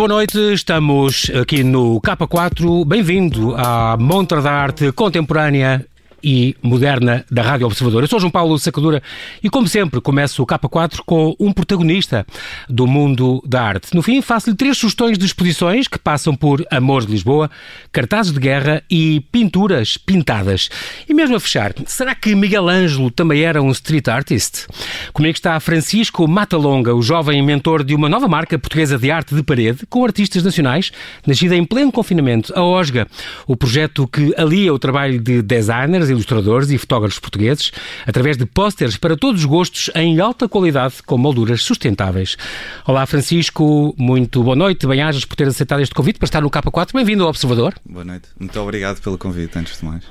boa noite, estamos aqui no K4. Bem-vindo à Montra da Arte Contemporânea e moderna da Rádio Observador. Eu sou João Paulo Sacadura e, como sempre, começo o K4 com um protagonista do mundo da arte. No fim, faço-lhe três sugestões de exposições que passam por Amores de Lisboa, cartazes de guerra e pinturas pintadas. E mesmo a fechar, será que Miguel Ângelo também era um street artist? Comigo está Francisco Matalonga, o jovem mentor de uma nova marca portuguesa de arte de parede com artistas nacionais, nascida em pleno confinamento, a OSGA, o projeto que alia o trabalho de designers ilustradores e fotógrafos portugueses, através de pósteres para todos os gostos em alta qualidade com molduras sustentáveis. Olá, Francisco, muito boa noite, bem-ajas por ter aceitado este convite para estar no K4. Bem-vindo ao Observador. Boa noite, muito obrigado pelo convite, antes de mais.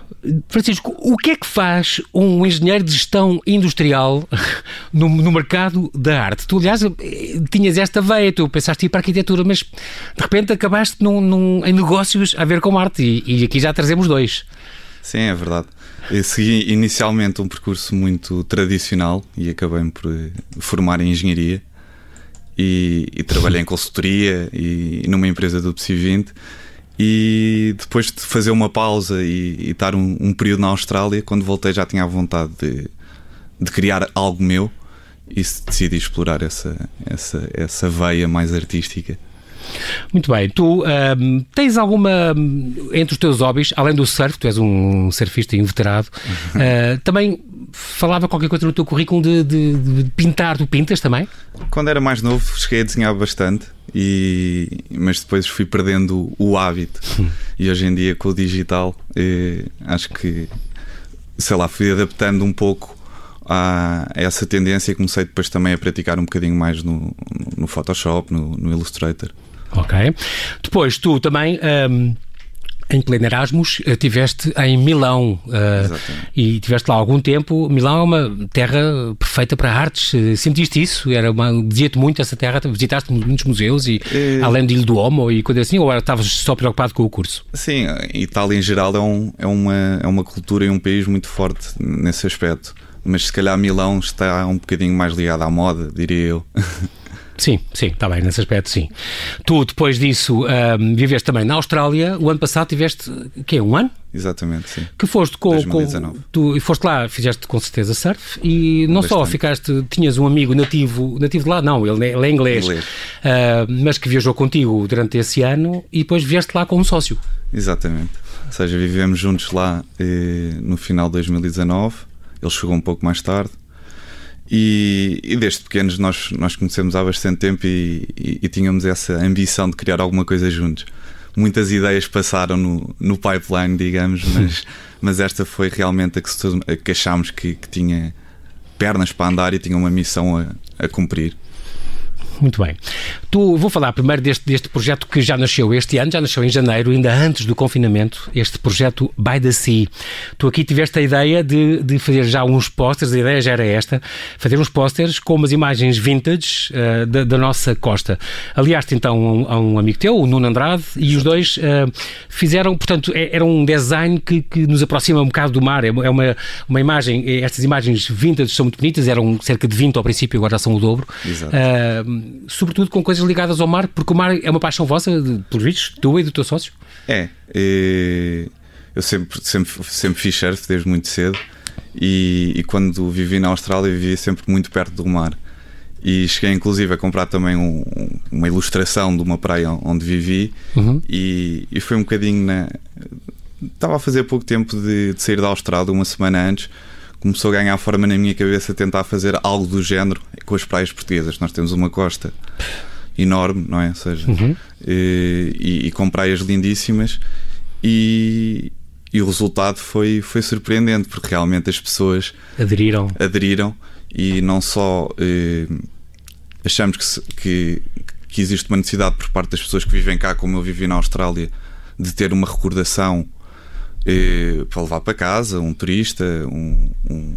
Francisco, o que é que faz um engenheiro de gestão industrial no, no mercado da arte? Tu, aliás, tinhas esta veia, tu pensaste ir para a arquitetura, mas de repente acabaste num, num, em negócios a ver com arte e, e aqui já trazemos dois. Sim, é verdade. Eu segui inicialmente um percurso muito tradicional e acabei por eh, formar em engenharia e, e trabalhei em consultoria e, e numa empresa do PSI 20 e depois de fazer uma pausa e, e estar um, um, período na Austrália, quando voltei já tinha a vontade de, de criar algo meu e decidi explorar essa, essa, essa veia mais artística. Muito bem. Tu um, tens alguma, entre os teus hobbies, além do surf, tu és um surfista inveterado, uh, também falava qualquer coisa no teu currículo de, de, de, pintar. Tu pintas também? Quando era mais novo, cheguei a desenhar bastante, e, mas depois fui perdendo o hábito. e hoje em dia, com o digital, eh, acho que, sei lá, fui adaptando um pouco a essa tendência e comecei depois também a praticar um bocadinho mais no, no Photoshop, no, no Illustrator. Ok. Depois, tu também. Um em pleno Erasmus, estiveste em Milão uh, e tiveste lá algum tempo. Milão é uma terra perfeita para artes. Sentiste isso? Era uma dizia-te muito essa terra? Visitaste muitos museus e é... além de Ilho do Homo e coisa assim? Ou estavas só preocupado com o curso? Sim, Itália em geral é, um, é, uma, é uma cultura e um país muito forte nesse aspecto. Mas se calhar Milão está um bocadinho mais ligado à moda, diria eu. Sim, sim, está bem, nesse aspecto, sim. Tu, depois disso, um, viveste também na Austrália. O ano passado tiveste, o quê, um ano? Exatamente, sim. Que foste com. 2019. com tu foste lá, fizeste com certeza surf e não Bastante. só ficaste, tinhas um amigo nativo, nativo de lá, não, ele, ele é inglês, inglês. Uh, mas que viajou contigo durante esse ano e depois vieste lá com um sócio. Exatamente. Ou seja, vivemos juntos lá eh, no final de 2019. Ele chegou um pouco mais tarde e, e, desde pequenos nós, nós conhecemos há bastante tempo e, e, e, tínhamos essa ambição de criar alguma coisa juntos. Muitas ideias passaram no, no pipeline, digamos, mas, mas esta foi realmente a que, a que achámos que, que tinha pernas para andar e tinha uma missão a, a cumprir. Muito bem. Tu, vou falar primeiro deste, deste projeto que já nasceu este ano, já nasceu em janeiro, ainda antes do confinamento, este projeto By the Sea. Tu aqui tiveste a ideia de, de fazer já uns posters, a ideia já era esta, fazer uns posters com umas imagens vintage uh, da, da, nossa costa. Aliás, então a um, um, amigo teu, o Nuno Andrade, e os dois uh, fizeram, portanto, é, era um design que, que, nos aproxima um bocado do mar. É, é uma, uma imagem, estas imagens vintage são muito bonitas, eram cerca de 20 ao princípio, agora são o dobro. Exato. Uh, sobretudo com coisas ligadas ao mar, porque o mar é uma paixão vossa, por vistos, tua e do teu sócio? É. eu sempre, sempre, sempre fiz surf desde muito cedo e, e, quando vivi na Austrália vivia sempre muito perto do mar. E cheguei inclusive a comprar também um, uma ilustração de uma praia onde vivi uhum. e, e foi um bocadinho na. Estava a fazer pouco tempo de, de sair da Austrália, uma semana antes começou a ganhar forma na minha cabeça tentar fazer algo do género com as praias portuguesas. Nós temos uma costa enorme, não é? Ou seja, uhum. e, e, com praias lindíssimas e, e, o resultado foi, foi surpreendente porque realmente as pessoas aderiram, aderiram e não só eh, achamos que, que, que existe uma necessidade por parte das pessoas que vivem cá, como eu vivi na Austrália, de ter uma recordação eh, para levar para casa, um turista, um, um,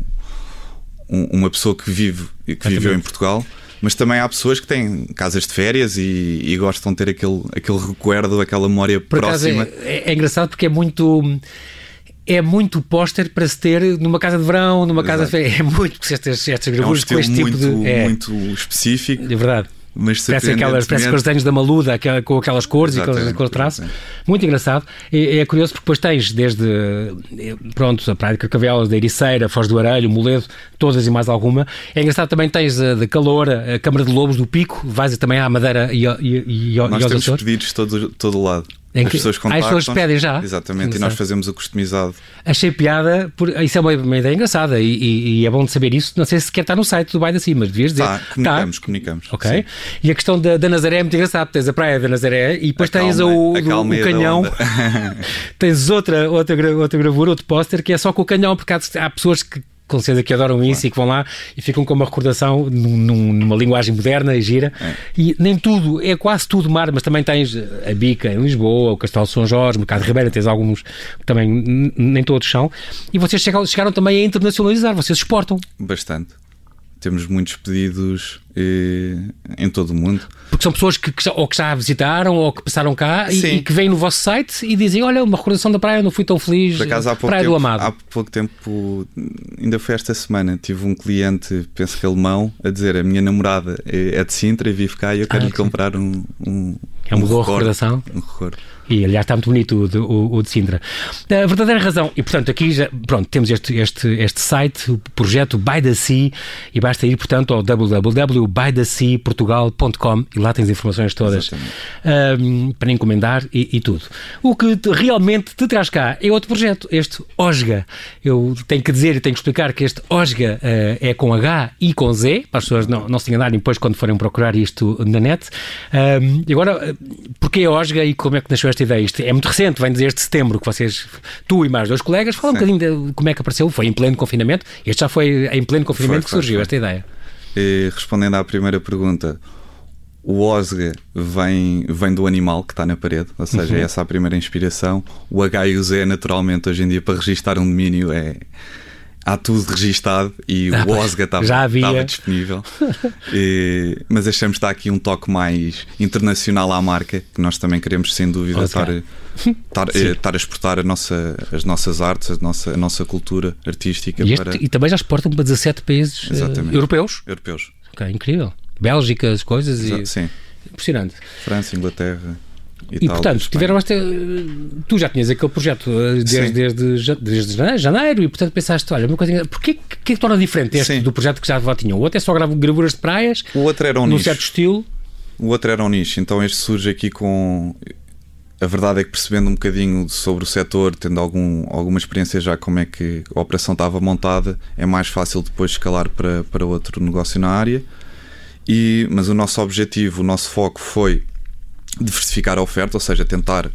uma pessoa que vive que viveu em Portugal. Mas também há pessoas que têm casas de férias e, e gostam de ter aquele, aquele recuerdo, aquela memória Por próxima. É, é, engraçado porque é muito é muito póster para se ter numa casa de verão, numa casa Exato. de férias. É muito, porque estas, estas gravuras é um com este muito, tipo de. É muito específico. É verdade. Mas Parece aquelas parece os desenhos da maluda aquela, com aquelas cores Exatamente, e aqueles traços. exatamente. Muito engraçado. É, é curioso porque depois tens desde, eh, pronto, a Praia de Carcavelos, da Ericeira, Foz do Arelho, Moledo, todas e mais alguma. É engraçado também tens a de Calor, a Câmara de Lobos do Pico, vais também à Madeira e, e, e, e aos temos Açores. pedidos todo, todo lado. Em As pessoas Ah, as pessoas contactam. pedem já? Exatamente, e nós fazemos o customizado. Achei piada, por, isso é uma, uma ideia engraçada e, e- e é bom de saber isso. Não sei se quer estar no site do Bairro Cima, mas devias dizer. Tá, comunicamos, comunicamos. Ok. Sim. E a questão da, da Nazaré é muito engraçada. Tens a praia da Nazaré e depois tens Acalma- o, do- o da canhão. tens outra, outra, outra gravura, outro póster que é só com o canhão, porque há, há pessoas que. Com certeza que adoram isso e que vão lá e ficam com uma recordação num- num- numa linguagem moderna e gira. É. E nem tudo, é quase tudo mar, mas também tens a Bica em Lisboa, o Castelo de São Jorge, o Mercado de Ribeira, tens alguns também nem todos são. E vocês chegaram, chegaram também a internacionalizar, vocês exportam. Bastante. Temos muitos pedidos eh, em todo o mundo. Porque são pessoas que, que já, ou que já visitaram ou que passaram cá e, e que vêm no vosso site e dizem: Olha, uma recordação da praia, não fui tão feliz. Por acaso, há pouco, praia tempo, do Amado. há pouco tempo, ainda foi esta semana, tive um cliente, penso que alemão, a dizer: A minha namorada é é de Sintra e vive cá e eu quero Ah, lhe sim. comprar um. um É uma um boa recordo, recordação. Um recordo. E aliás está muito bonito o de, o, o de Sintra. A verdadeira razão, e portanto aqui já, pronto, temos este, este, este site, o projeto By the Sea, e basta ir portanto ao www.bytheseaportugal.com e lá tens informações todas ahm, para encomendar e, e tudo. O que te- realmente te traz cá é outro projeto, este OSGA. Eu tenho que dizer e tenho que explicar que este OSGA eh, é com H e com Z, para as pessoas não, não se enganarem depois quando forem procurar isto na net. E agora, eh, porquê OSGA e como é que nasceu esta ideia? Isto é muito recente, vem desde setembro que vocês, tu e mais dois colegas, fala um bocadinho de como é que apareceu. Foi em pleno confinamento. Este já foi em pleno confinamento Foi, que surgiu foi. esta ideia. E, respondendo à primeira pergunta, o Osga vem, vem do animal que está na parede, ou seja, Uhum. é essa a primeira inspiração. O H e o Z, naturalmente, hoje em dia, para registar um domínio, é. Há tudo registado e Ah, o Osga estava, disponível. E- mas achamos que está aqui um toque mais internacional à marca, que nós também queremos, sem dúvida, estar, estar, eh, estar a exportar a nossa, as nossas artes, a nossa, a nossa cultura artística E, este- para e também já exportam para 17 países Exatamente. europeus. europeus. Ok, incrível. Bélgica, as coisas e Exa- Sim, impressionante. França, Inglaterra, E Itália, portanto, tiveram esta. Tu já tinhas aquele projeto eh, desde, desde, desde jane- janeiro e portanto pensaste, olha, uma coisa. Porquê que, que torna diferente este Sim. do projeto que já tinham? O outro é só gra- gravuras de praias, O outro era um num nicho. certo estilo. O outro era um nicho, então este surge aqui com. A verdade é que percebendo um bocadinho sobre o setor, tendo algum, alguma experiência já como é que a operação estava montada, é mais fácil depois escalar para, para outro negócio na área. E, mas o nosso objetivo, o nosso foco foi diversificar a oferta, ou seja, tentar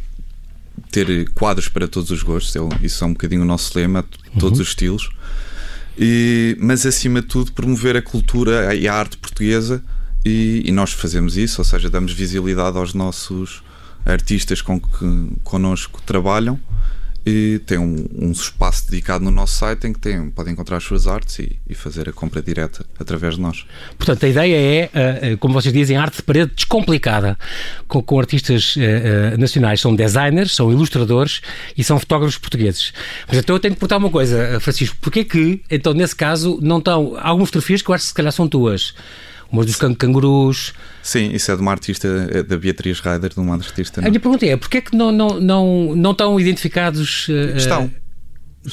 ter quadros para todos os gostos. Isso é um bocadinho o nosso lema, todos os estilos. E- mas acima de tudo promover a cultura e a arte portuguesa e, e nós fazemos isso, ou seja, damos visibilidade aos nossos artistas com que connosco trabalham e tem um, um espaço dedicado no nosso site em que tem, podem encontrar as suas artes e, e fazer a compra direta através de nós. Portanto, a ideia é, eh, eh, como vocês dizem, arte de parede descomplicada, com, com artistas eh, nacionais. São designers, são ilustradores e são fotógrafos portugueses. Mas então eu tenho que perguntar uma coisa, Francisco. Porquê que, então, nesse caso, não estão. Há algumas fotografias que eu acho que se calhar são tuas. Umas dos can- cangurus. Sim, isso é de uma artista, é da Beatriz Reider, de uma artista. A minha pergunta é: porquê que não, não, não, não estão identificados? eh, Estão.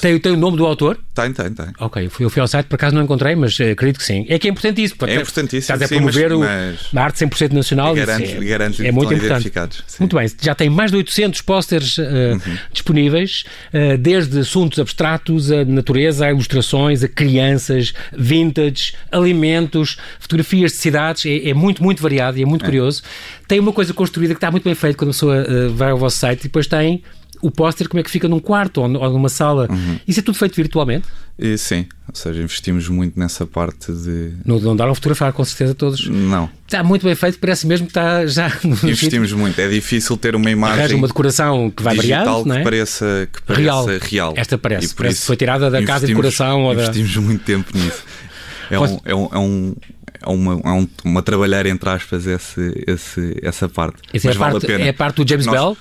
Tem, tem o nome do autor? Tem, tem, tem. Ok, fui, eu fui ao site, por acaso não encontrei, mas eh, acredito que sim. É que é importante isso. portanto, É importantíssimo, Estás a sim, promover mas- o- mas- a arte 100% nacional. isso Garante, é, garante que é muito importante. Muito bem, já tem mais de 800 pósteres eh, Uhum. disponíveis, eh, desde assuntos abstratos, a natureza, a ilustrações, a crianças, vintage, alimentos, fotografias de cidades, é, é muito, muito variado e é muito curioso. Tem uma coisa construída que está muito bem feita quando a pessoa eh, vai ao vosso site e depois tem o póster como é que fica num quarto ou, ou numa sala. Uhum. Isso é tudo feito virtualmente? E, sim, ou seja, investimos muito nessa parte de. Não, não daram a fotografar, com certeza, todos. Não, Está muito bem feito, parece mesmo que está já investimos muito. É difícil ter uma Arranja imagem uma decoração que vai variando, não é? que pareça, que pareça Real. real. Esta parece, E parece foi tirada da casa de investimos- decoração ou da- Investimos muito tempo nisso. É, Posso- um, é, um, é, um, é uma, é um- uma trabalhar, entre aspas, esse, esse, essa parte. Essa é Mas a, vale parte, a pena. é a parte do James Nós- Bell.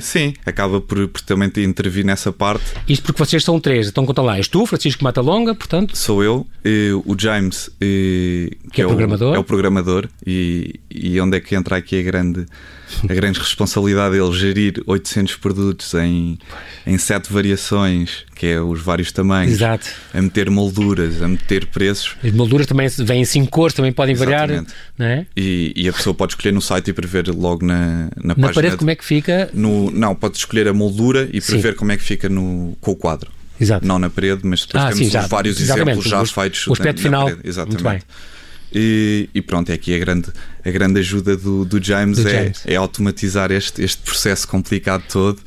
Sim, acaba por, por também intervir nessa parte. Isto porque vocês são três, então conta lá. És tu, Francisco Matalonga, portanto. Sou eu, o James, que, que, é, o programador. é o programador, e, e onde é que entra aqui a grande, a grande responsabilidade dele gerir 800 produtos em, em sete variações, que é os vários tamanhos, Exato. a meter molduras, a meter preços. As molduras também vêm em cinco cores, também podem Exatamente. variar. Não é? e, e a pessoa pode escolher no site e prever logo na, na, na página. parede como é que fica? No, não, pode escolher a moldura e prever Sim. como é que fica no, com o quadro. Exato. Não na parede, mas depois ah, temos sim, vários exemplos já feitos. O aspecto final. Parede. Exatamente. E, e, pronto, é aqui a grande, a grande ajuda do, do James, do é, James. é automatizar este, este processo complicado todo.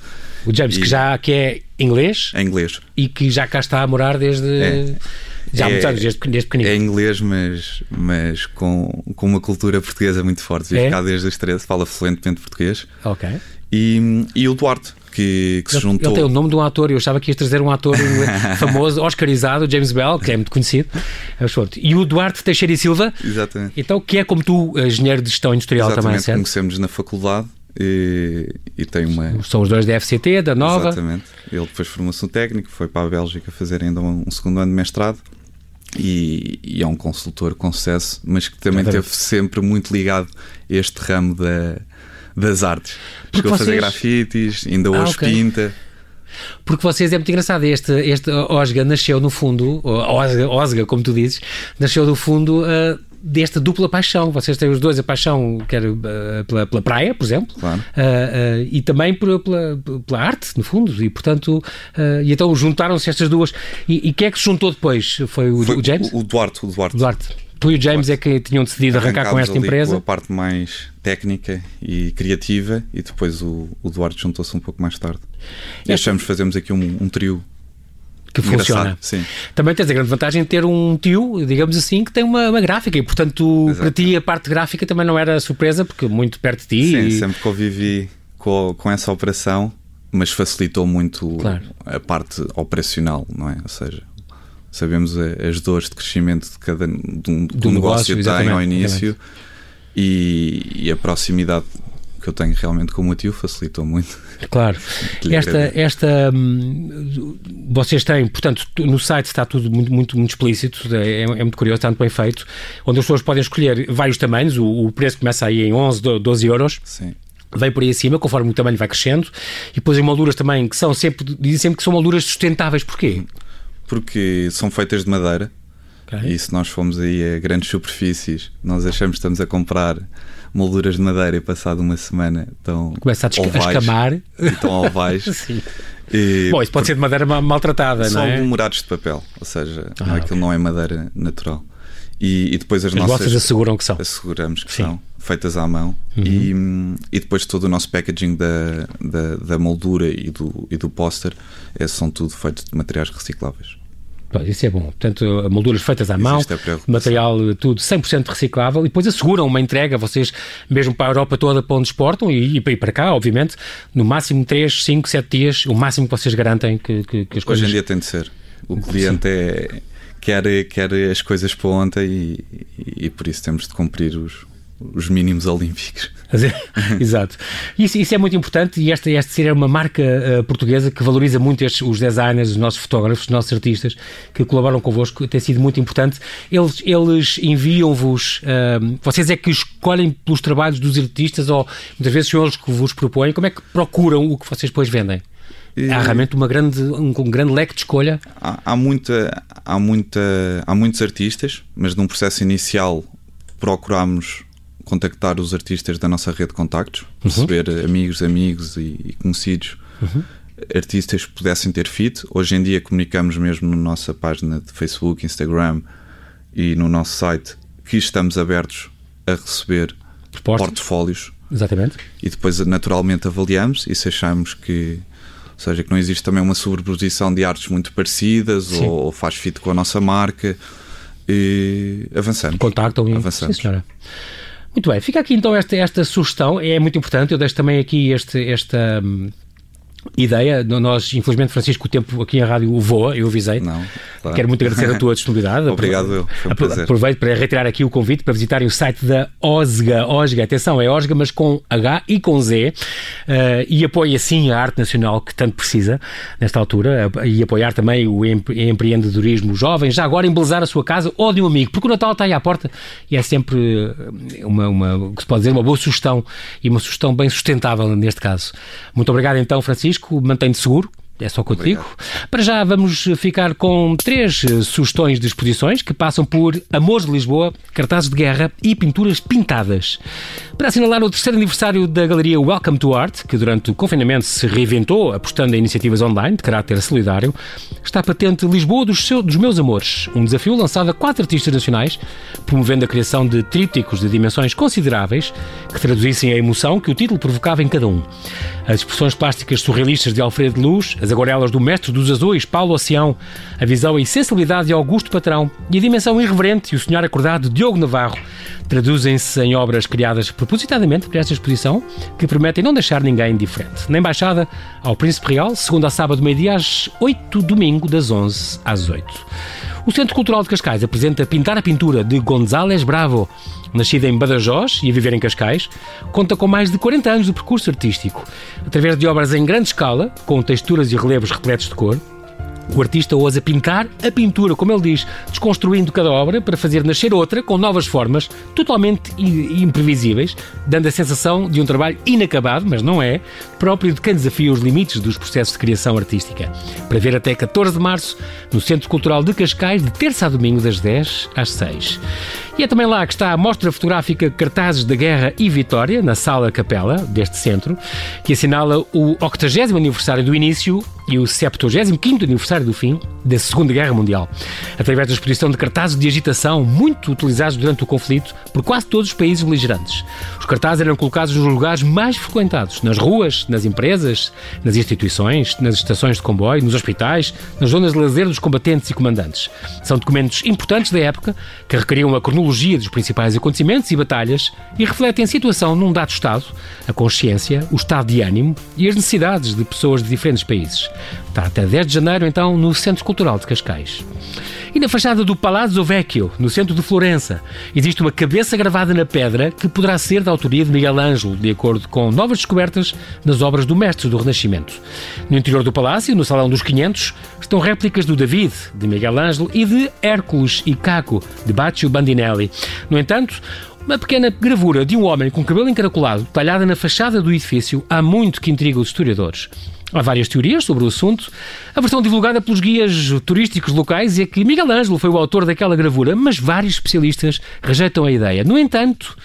O James, e, que já que é inglês, é inglês e que já cá está a morar desde. É. Já há muitos é, anos, desde, desde pequenino. É inglês, mas, mas com, com uma cultura portuguesa muito forte. Vive é? cá desde os 13, fala fluentemente português. Ok. E, e o Duarte, que, que se juntou. Ele tem o nome de um ator, eu achava que ias trazer um ator famoso, oscarizado, James Bell, que é muito conhecido. E o Duarte Teixeira e Silva. Exatamente. Então, que é como tu, engenheiro de gestão industrial Exatamente, também, certo? conhecemos na faculdade. E, e, tem uma. São os dois da FCT, da Nova. Exatamente. Ele depois formou-se um técnico, foi para a Bélgica fazer ainda um, um segundo ano de mestrado. E, e, é um consultor com sucesso, mas que também esteve sempre muito ligado a este ramo da, das artes. Chegou vocês... a fazer grafites, ainda hoje ah, okay. pinta. Porque vocês é muito engraçado. Este, este Osga nasceu no fundo, Osga, Osga como tu dizes, nasceu no fundo uh, desta dupla paixão. Vocês têm os dois a paixão, quer uh, pela, pela, praia, por exemplo, claro. uh, e também por, pela, pela, arte, no fundo. E portanto, e então juntaram-se estas duas. E, e quem é que se juntou depois? Foi o, Foi o James? O, o Duarte. O Duarte. Duarte. Tu e o James é que tinham decidido arrancar com esta empresa? Com a parte mais técnica e criativa e depois o, o Duarte juntou-se um pouco mais tarde. E é. achamos fazemos aqui um, um trio que funciona. Sim. Também tens a grande vantagem de ter um tio, digamos assim, que tem uma, uma gráfica e, portanto, Exato. para ti a parte gráfica também não era surpresa, porque muito perto de ti. Sim, e... sempre convivi com, com essa operação, mas facilitou muito claro. a parte operacional, não é? Ou seja, sabemos as dores de crescimento de cada de um, do negócio, negócio tem ao início e, e, a proximidade que eu tenho realmente com o meu tio facilitou muito. Claro. esta, esta hum, vocês têm, portanto, no site está tudo muito, muito, muito explícito, é, é, muito curioso, está muito bem feito, onde as pessoas podem escolher vários tamanhos, o, o preço começa aí em 11, 12 euros. Sim vem por aí acima, conforme o tamanho vai crescendo, e depois as molduras também, que são sempre, dizem sempre que são molduras sustentáveis, porquê? Porque são feitas de madeira. Okay. E se nós formos aí a grandes superfícies, nós achamos que estamos a comprar molduras de madeira e passado uma semana estão Começa a, ovais, a escamar. estão ovais. Sim. E, Bom, isso pode ser de madeira maltratada, não é? São aglomerados de papel, ou seja, ah, não, aquilo okay. não é madeira natural. E, e depois as, as nossas. vossas asseguram que são. Asseguramos que Sim. são, feitas à mão. Uhum. E, e depois todo o nosso packaging da, da, da moldura e do, e do póster é, são tudo feitos de materiais recicláveis. Isso é bom. Portanto, molduras feitas à mão, material tudo 100% reciclável e depois asseguram uma entrega, vocês mesmo para a Europa toda para onde exportam e, e para cá, obviamente, no máximo 3, 5, 7 dias, o máximo que vocês garantem que, que, que as coisas... Hoje em dia tem de ser. O cliente é, quer, quer as coisas para ontem e, e, e por isso temos de cumprir os, os mínimos olímpicos. Exato. Isso, isso, é muito importante e esta, esta ser uma marca uh, portuguesa que valoriza muito estes, os designers, os nossos fotógrafos, os nossos artistas que colaboram convosco, tem sido muito importante. Eles, eles enviam-vos, uh, vocês é que escolhem pelos trabalhos dos artistas ou muitas vezes são eles que vos propõem, como é que procuram o que vocês depois vendem? Há realmente uma grande, um, um grande leque de escolha? Há, há, muita, há, muita, há muitos artistas, mas num processo inicial procuramos contactar os artistas da nossa rede de contactos, uhum. perceber amigos, amigos e, e conhecidos. Uhum. Artistas que pudessem ter fit. Hoje em dia comunicamos mesmo na nossa página de Facebook, Instagram e no nosso site que estamos abertos a receber Propostas. portfólios. Exatamente. E depois naturalmente avaliamos e se achamos que ou seja, que não existe também uma sobreposição de artes muito parecidas ou, ou, faz fit com a nossa marca e avançamos. Contactam e avançamos. Sim, senhora. Muito bem, fica aqui então esta, esta sugestão, é muito importante. Eu deixo também aqui este, esta, ideia. Nós, infelizmente, Francisco, o tempo aqui em rádio voa, eu avisei. Não, claro. Quero muito agradecer a tua disponibilidade. Obrigado, eu. Foi um prazer. Aproveito para reiterar aqui o convite para visitarem o site da OSGA. OSGA, atenção, é OSGA, mas com H e com Z. Uh, e apoia, assim, a arte nacional que tanto precisa nesta altura. E apoiar também o empreendedorismo jovem. Já agora, embelezar a sua casa ou de um amigo, porque o Natal está aí à porta e é sempre uma, uma que se pode dizer, uma boa sugestão e uma sugestão bem sustentável neste caso. Muito obrigado, então, Francisco. Mantém-te seguro. É só o que eu te digo. Para já vamos ficar com três eh, sugestões de exposições que passam por Amores de Lisboa, cartazes de guerra e pinturas pintadas. Para assinalar o terceiro aniversário da galeria Welcome to Art, que durante o confinamento se reinventou apostando em iniciativas online de caráter solidário, está patente Lisboa dos, seu, dos Meus Amores, um desafio lançado a quatro artistas nacionais, promovendo a criação de trípticos de dimensões consideráveis que traduzissem a emoção que o título provocava em cada um. As expressões plásticas surrealistas de Alfredo Luz, as aguarelas do Mestre dos Azuis, Paulo Oceão, a visão e sensibilidade de Augusto Patrão e a dimensão irreverente e o sonhar acordado de Diogo Navarro traduzem-se em obras criadas propositadamente para esta exposição que prometem não deixar ninguém indiferente. Na Embaixada, ao Príncipe Real, segunda a sábado, meio-dia às 8, domingo, das 11 às 8. O Centro Cultural de Cascais apresenta Pintar a Pintura de González Bravo. Nascida em Badajoz e a viver em Cascais, conta com mais de 40 anos de percurso artístico. Através de obras em grande escala, com texturas e relevos repletos de cor, o artista ousa pintar a pintura, como ele diz, desconstruindo cada obra para fazer nascer outra com novas formas, totalmente imprevisíveis, dando a sensação de um trabalho inacabado, mas não é, próprio de quem desafia os limites dos processos de criação artística. Para ver até 14 de março, no Centro Cultural de Cascais, de terça a domingo, das 10 às 6. E é também lá que está a mostra fotográfica Cartazes da Guerra e Vitória, na Sala Capela, deste centro, que assinala o 80 aniversário do início e o 75 aniversário do fim da Segunda Guerra Mundial, através da exposição de cartazes de agitação muito utilizados durante o conflito por quase todos os países beligerantes. Os cartazes eram colocados nos lugares mais frequentados, nas ruas, nas empresas, nas instituições, nas estações de comboio, nos hospitais, nas zonas de lazer dos combatentes e comandantes. São documentos importantes da época que requeriam a cronologia dos principais acontecimentos e batalhas e refletem a situação num dado Estado, a consciência, o estado de ânimo e as necessidades de pessoas de diferentes países. Está até 10 de janeiro, então, no Centro Cultural de Cascais. E na fachada do Palazzo Vecchio, no centro de Florença, existe uma cabeça gravada na pedra que poderá ser da autoria de Miguel Ângelo, de acordo com novas descobertas nas obras do mestre do Renascimento. No interior do palácio, no Salão dos 500, estão réplicas do David, de Miguel Ângelo, e de Hércules e Caco, de Baccio Bandinelli. No entanto, uma pequena gravura de um homem com cabelo encaracolado, talhada na fachada do edifício, há muito que intriga os historiadores. Há várias teorias sobre o assunto. A versão divulgada pelos guias turísticos locais é que Miguel Ângelo foi o autor daquela gravura, mas vários especialistas rejeitam a ideia. No entanto,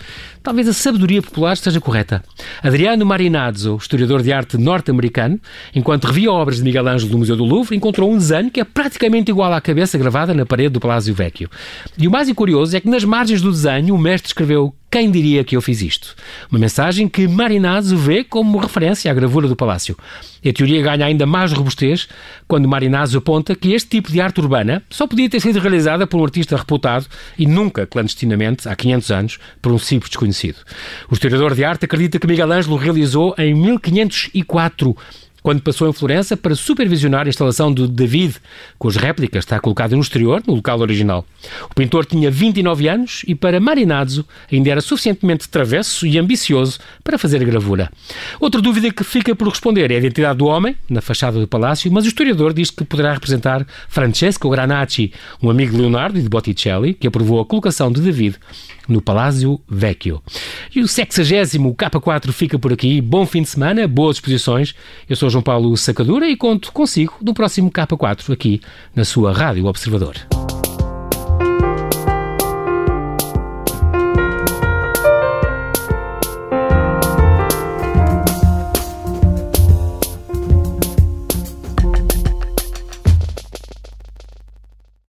talvez a sabedoria popular esteja correta. Adriano Marinazzo, historiador de arte norte-americano, enquanto revia obras de Miguel Ângelo do Museu do Louvre, encontrou um desenho que é praticamente igual à cabeça gravada na parede do Palácio Vecchio. E o mais curioso é que nas margens do desenho o mestre escreveu quem diria que eu fiz isto? Uma mensagem que Marinazzo vê como referência à gravura do palácio. E a teoria ganha ainda mais robustez quando Marinazzo aponta que este tipo de arte urbana só podia ter sido realizada por um artista reputado e nunca clandestinamente, há 500 anos, por um simples desconhecido. O historiador de arte acredita que Miguel Ângelo realizou em 1504 quando passou em Florença para supervisionar a instalação do David, cujas réplicas está colocada no exterior, no local original. O pintor tinha 29 anos e, para Marinazzo, ainda era suficientemente travesso e ambicioso para fazer a gravura. Outra dúvida que fica por responder é a identidade do homem, na fachada do palácio, mas o historiador diz que poderá representar Francesco Granacci, um amigo de Leonardo e de Botticelli, que aprovou a colocação de David no Palácio Vecchio. E o 60 K4 fica por aqui. Bom fim de semana, boas exposições. Eu sou João Paulo Sacadura e conto consigo no próximo K4 aqui na sua Rádio Observador.